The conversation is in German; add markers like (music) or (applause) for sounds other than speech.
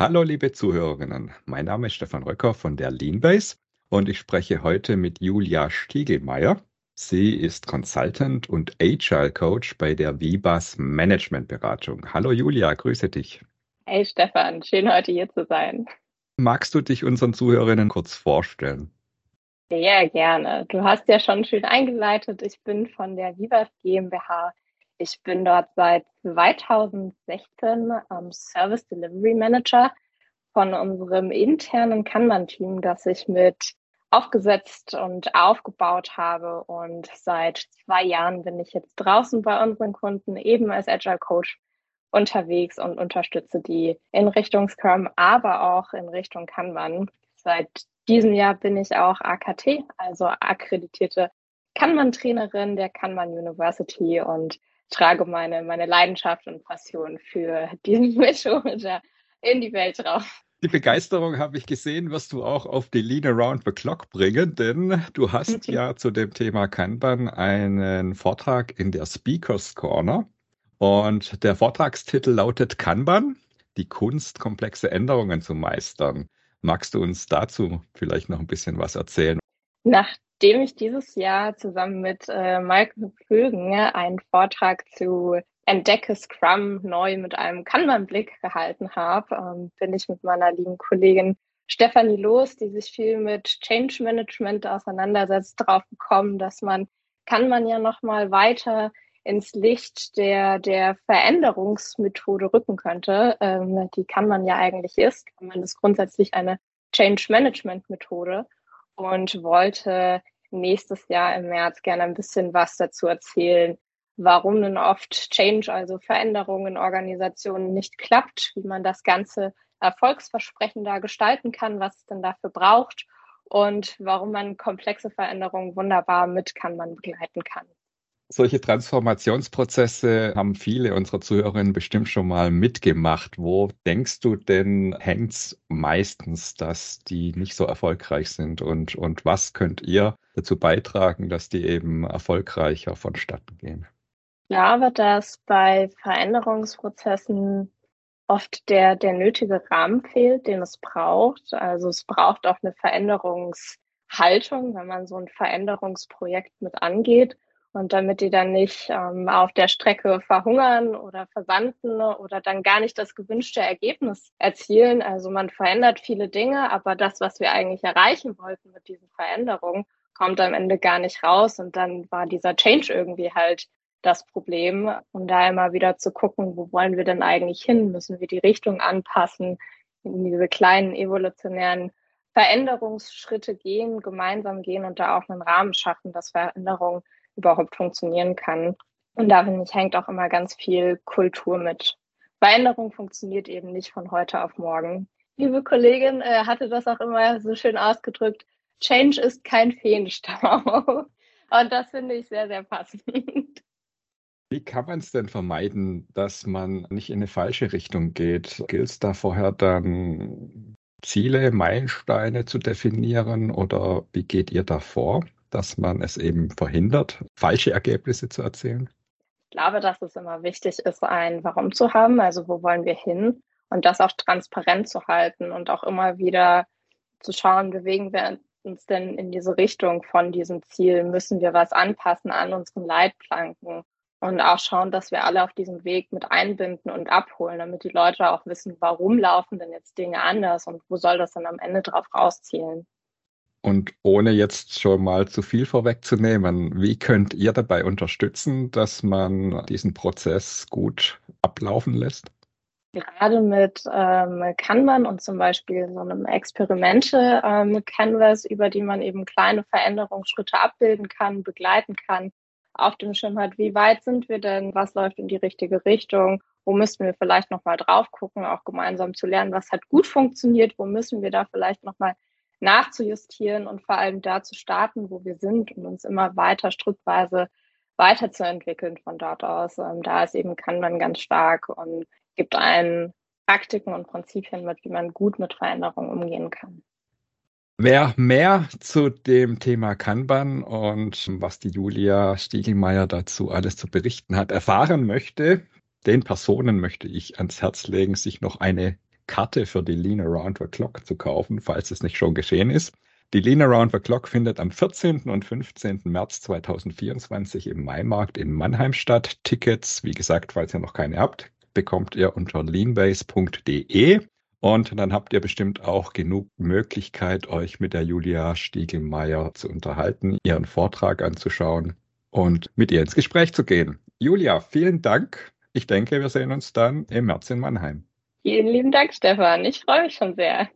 Hallo liebe Zuhörerinnen, mein Name ist Stefan Röcker von der Leanbase und ich spreche heute mit Julia Stiegelmeier. Sie ist Consultant und Agile Coach bei der Vibas Management Beratung. Hallo Julia, grüße dich. Hey Stefan, schön heute hier zu sein. Magst du dich unseren Zuhörerinnen kurz vorstellen? Sehr gerne. Du hast ja schon schön eingeleitet. Ich bin von der Vivas GmbH ich bin dort seit 2016 ähm, Service Delivery Manager von unserem internen Kanban-Team, das ich mit aufgesetzt und aufgebaut habe. Und seit zwei Jahren bin ich jetzt draußen bei unseren Kunden eben als Agile Coach unterwegs und unterstütze die in Richtung Scrum, aber auch in Richtung Kanban. Seit diesem Jahr bin ich auch AKT, also akkreditierte Kanban-Trainerin der Kanban University und trage meine, meine Leidenschaft und Passion für (laughs) diesen Manager in die Welt raus. Die Begeisterung habe ich gesehen, wirst du auch auf die Lean Around the Clock bringen, denn du hast ja zu dem Thema Kanban einen Vortrag in der Speakers Corner und der Vortragstitel lautet Kanban, die Kunst, komplexe Änderungen zu meistern. Magst du uns dazu vielleicht noch ein bisschen was erzählen? Nach dem ich dieses Jahr zusammen mit äh, Michael Pögen einen Vortrag zu Entdecke Scrum neu mit einem Kanban-Blick gehalten habe, ähm, bin ich mit meiner lieben Kollegin Stefanie Los, die sich viel mit Change Management auseinandersetzt, drauf gekommen, dass man kann man ja noch mal weiter ins Licht der, der Veränderungsmethode rücken könnte, ähm, die kann man ja eigentlich ist. Man ist grundsätzlich eine Change Management Methode und wollte nächstes Jahr im März gerne ein bisschen was dazu erzählen, warum denn oft Change, also Veränderungen in Organisationen nicht klappt, wie man das Ganze erfolgsversprechender gestalten kann, was es denn dafür braucht und warum man komplexe Veränderungen wunderbar mit kann man begleiten kann. Solche Transformationsprozesse haben viele unserer Zuhörerinnen bestimmt schon mal mitgemacht. Wo denkst du denn, hängt es meistens, dass die nicht so erfolgreich sind? Und, und was könnt ihr dazu beitragen, dass die eben erfolgreicher vonstatten gehen? Ich glaube, dass bei Veränderungsprozessen oft der, der nötige Rahmen fehlt, den es braucht. Also es braucht auch eine Veränderungshaltung, wenn man so ein Veränderungsprojekt mit angeht. Und damit die dann nicht ähm, auf der Strecke verhungern oder versanden oder dann gar nicht das gewünschte Ergebnis erzielen. Also man verändert viele Dinge, aber das, was wir eigentlich erreichen wollten mit diesen Veränderungen, kommt am Ende gar nicht raus. Und dann war dieser Change irgendwie halt das Problem. Und da immer wieder zu gucken, wo wollen wir denn eigentlich hin? Müssen wir die Richtung anpassen, in diese kleinen evolutionären Veränderungsschritte gehen, gemeinsam gehen und da auch einen Rahmen schaffen, dass Veränderungen überhaupt funktionieren kann. Und da hängt auch immer ganz viel Kultur mit. Veränderung funktioniert eben nicht von heute auf morgen. Liebe Kollegin äh, hatte das auch immer so schön ausgedrückt. Change ist kein Feenstaub. (laughs) Und das finde ich sehr, sehr passend. (laughs) Wie kann man es denn vermeiden, dass man nicht in eine falsche Richtung geht? Gilt es da vorher dann Ziele, Meilensteine zu definieren oder wie geht ihr da vor? Dass man es eben verhindert, falsche Ergebnisse zu erzielen? Ich glaube, dass es immer wichtig ist, ein Warum zu haben, also wo wollen wir hin und das auch transparent zu halten und auch immer wieder zu schauen, bewegen wir uns denn in diese Richtung von diesem Ziel, müssen wir was anpassen an unseren Leitplanken und auch schauen, dass wir alle auf diesem Weg mit einbinden und abholen, damit die Leute auch wissen, warum laufen denn jetzt Dinge anders und wo soll das dann am Ende drauf rauszielen. Und ohne jetzt schon mal zu viel vorwegzunehmen, wie könnt ihr dabei unterstützen, dass man diesen Prozess gut ablaufen lässt? Gerade mit ähm, Kanban und zum Beispiel so einem Experimente äh, mit Canvas, über die man eben kleine Veränderungsschritte abbilden kann, begleiten kann, auf dem Schirm hat, wie weit sind wir denn, was läuft in die richtige Richtung, wo müssen wir vielleicht nochmal drauf gucken, auch gemeinsam zu lernen, was hat gut funktioniert, wo müssen wir da vielleicht nochmal nachzujustieren und vor allem da zu starten, wo wir sind und uns immer weiter schrittweise weiterzuentwickeln von dort aus. Ähm, da ist eben kann man ganz stark und gibt einen Praktiken und Prinzipien mit, wie man gut mit Veränderungen umgehen kann. Wer mehr zu dem Thema Kanban und was die Julia Stiegelmeier dazu alles zu berichten hat, erfahren möchte, den Personen möchte ich ans Herz legen, sich noch eine Karte für die Lean Around the Clock zu kaufen, falls es nicht schon geschehen ist. Die Lean Around the Clock findet am 14. und 15. März 2024 im Maimarkt in Mannheim statt. Tickets, wie gesagt, falls ihr noch keine habt, bekommt ihr unter leanbase.de. Und dann habt ihr bestimmt auch genug Möglichkeit, euch mit der Julia Stiegelmeier zu unterhalten, ihren Vortrag anzuschauen und mit ihr ins Gespräch zu gehen. Julia, vielen Dank. Ich denke, wir sehen uns dann im März in Mannheim. Vielen lieben Dank, Stefan. Ich freue mich schon sehr.